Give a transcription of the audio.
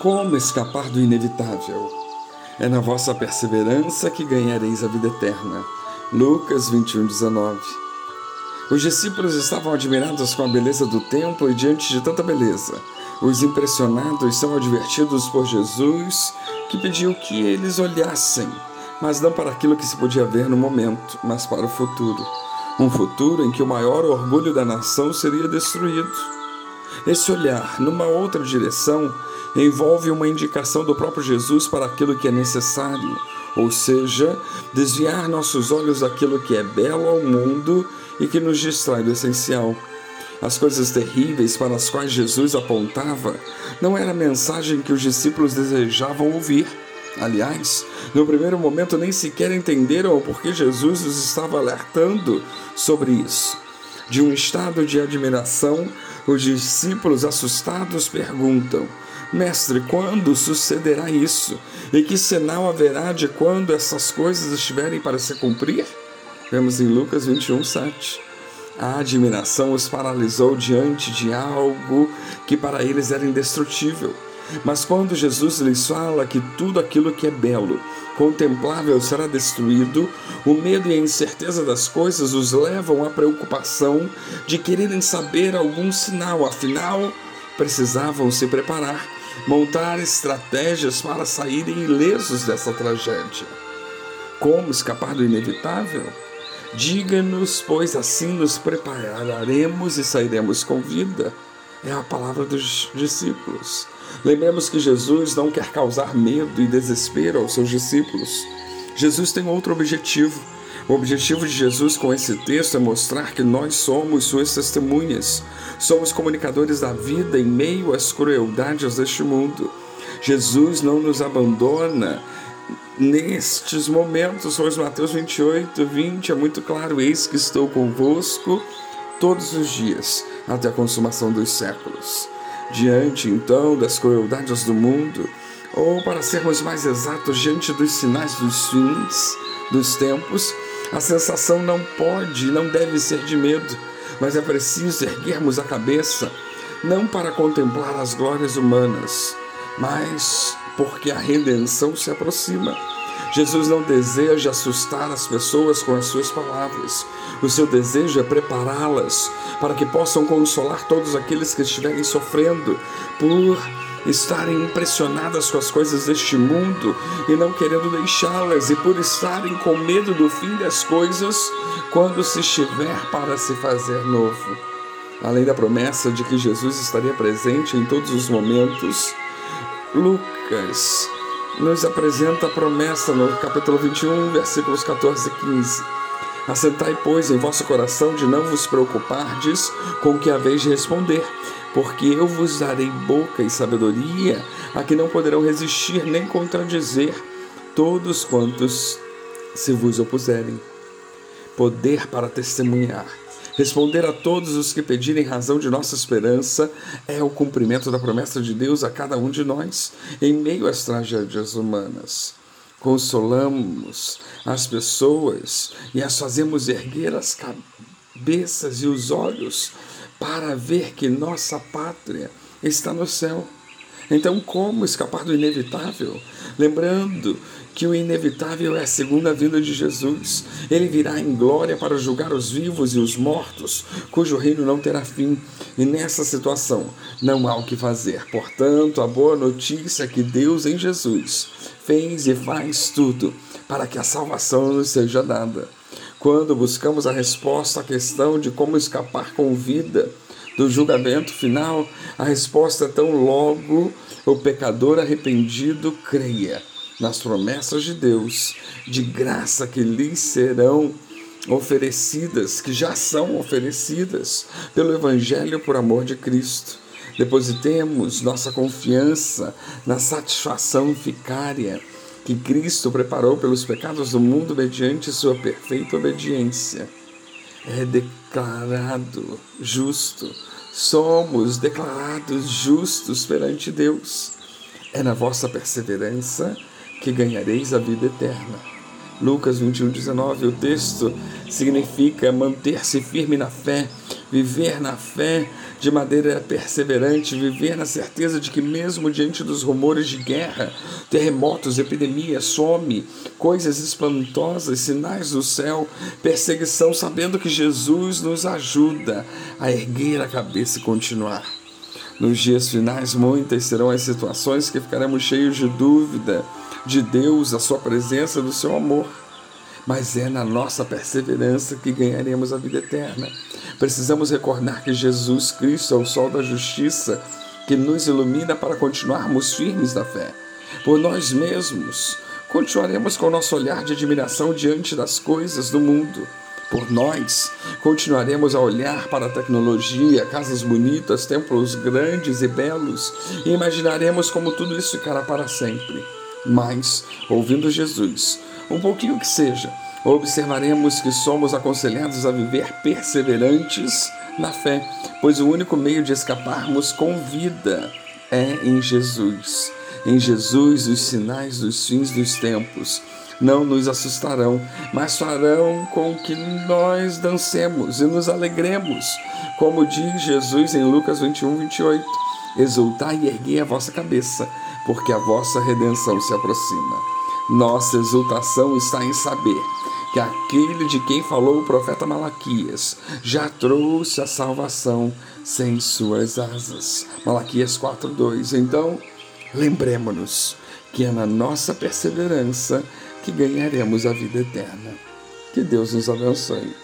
Como escapar do inevitável? É na vossa perseverança que ganhareis a vida eterna. Lucas 21, 19. Os discípulos estavam admirados com a beleza do templo e diante de tanta beleza. Os impressionados são advertidos por Jesus, que pediu que eles olhassem, mas não para aquilo que se podia ver no momento, mas para o futuro. Um futuro em que o maior orgulho da nação seria destruído esse olhar numa outra direção envolve uma indicação do próprio Jesus para aquilo que é necessário, ou seja, desviar nossos olhos daquilo que é belo ao mundo e que nos distrai do essencial. As coisas terríveis para as quais Jesus apontava não era a mensagem que os discípulos desejavam ouvir. Aliás, no primeiro momento nem sequer entenderam o porquê Jesus os estava alertando sobre isso. De um estado de admiração, os discípulos assustados perguntam: Mestre, quando sucederá isso? E que sinal haverá de quando essas coisas estiverem para se cumprir? Vemos em Lucas 21, 7. A admiração os paralisou diante de algo que para eles era indestrutível mas quando Jesus lhes fala que tudo aquilo que é belo, contemplável será destruído, o medo e a incerteza das coisas os levam à preocupação de quererem saber algum sinal, afinal, precisavam se preparar, montar estratégias para saírem ilesos dessa tragédia. Como escapar do inevitável? Diga-nos, pois assim nos prepararemos e sairemos com vida. É a palavra dos discípulos. Lembremos que Jesus não quer causar medo e desespero aos seus discípulos. Jesus tem outro objetivo. O objetivo de Jesus com esse texto é mostrar que nós somos suas testemunhas, somos comunicadores da vida em meio às crueldades deste mundo. Jesus não nos abandona nestes momentos, pois Mateus 28, 20 é muito claro: Eis que estou convosco todos os dias, até a consumação dos séculos. Diante, então, das crueldades do mundo, ou para sermos mais exatos, diante dos sinais dos fins dos tempos, a sensação não pode e não deve ser de medo, mas é preciso erguermos a cabeça, não para contemplar as glórias humanas, mas porque a redenção se aproxima. Jesus não deseja assustar as pessoas com as suas palavras. O seu desejo é prepará-las para que possam consolar todos aqueles que estiverem sofrendo por estarem impressionadas com as coisas deste mundo e não querendo deixá-las, e por estarem com medo do fim das coisas quando se estiver para se fazer novo. Além da promessa de que Jesus estaria presente em todos os momentos, Lucas nos apresenta a promessa no capítulo 21, versículos 14 e 15. Assentai, pois, em vosso coração de não vos preocupardes com o que haveis de responder, porque eu vos darei boca e sabedoria a que não poderão resistir nem contradizer todos quantos se vos opuserem. Poder para testemunhar Responder a todos os que pedirem razão de nossa esperança é o cumprimento da promessa de Deus a cada um de nós em meio às tragédias humanas. Consolamos as pessoas e as fazemos erguer as cabeças e os olhos para ver que nossa pátria está no céu. Então, como escapar do inevitável? Lembrando que o inevitável é a segunda vinda de Jesus. Ele virá em glória para julgar os vivos e os mortos, cujo reino não terá fim. E nessa situação não há o que fazer. Portanto, a boa notícia é que Deus em Jesus fez e faz tudo para que a salvação nos seja dada. Quando buscamos a resposta à questão de como escapar com vida, do julgamento final, a resposta é tão logo o pecador arrependido creia nas promessas de Deus, de graça que lhes serão oferecidas, que já são oferecidas pelo Evangelho por amor de Cristo. Depositemos nossa confiança na satisfação vicária que Cristo preparou pelos pecados do mundo mediante sua perfeita obediência. É declarado justo, somos declarados justos perante Deus. É na vossa perseverança que ganhareis a vida eterna. Lucas 21, 19. O texto significa manter-se firme na fé, viver na fé de maneira perseverante, viver na certeza de que, mesmo diante dos rumores de guerra, terremotos, epidemias, some, coisas espantosas, sinais do céu, perseguição, sabendo que Jesus nos ajuda a erguer a cabeça e continuar. Nos dias finais, muitas serão as situações que ficaremos cheios de dúvida de Deus, da Sua presença, do Seu amor. Mas é na nossa perseverança que ganharemos a vida eterna. Precisamos recordar que Jesus Cristo é o sol da justiça que nos ilumina para continuarmos firmes na fé. Por nós mesmos, continuaremos com o nosso olhar de admiração diante das coisas do mundo. Por nós, continuaremos a olhar para a tecnologia, casas bonitas, templos grandes e belos, e imaginaremos como tudo isso ficará para sempre. Mas, ouvindo Jesus, um pouquinho que seja, observaremos que somos aconselhados a viver perseverantes na fé, pois o único meio de escaparmos com vida é em Jesus. Em Jesus, os sinais dos fins dos tempos não nos assustarão, mas farão com que nós dancemos e nos alegremos, como diz Jesus em Lucas 21, 28. Exultai e erguei a vossa cabeça porque a vossa redenção se aproxima. Nossa exultação está em saber que aquele de quem falou o profeta Malaquias já trouxe a salvação sem suas asas. Malaquias 4:2. Então, lembremos-nos que é na nossa perseverança que ganharemos a vida eterna. Que Deus nos abençoe.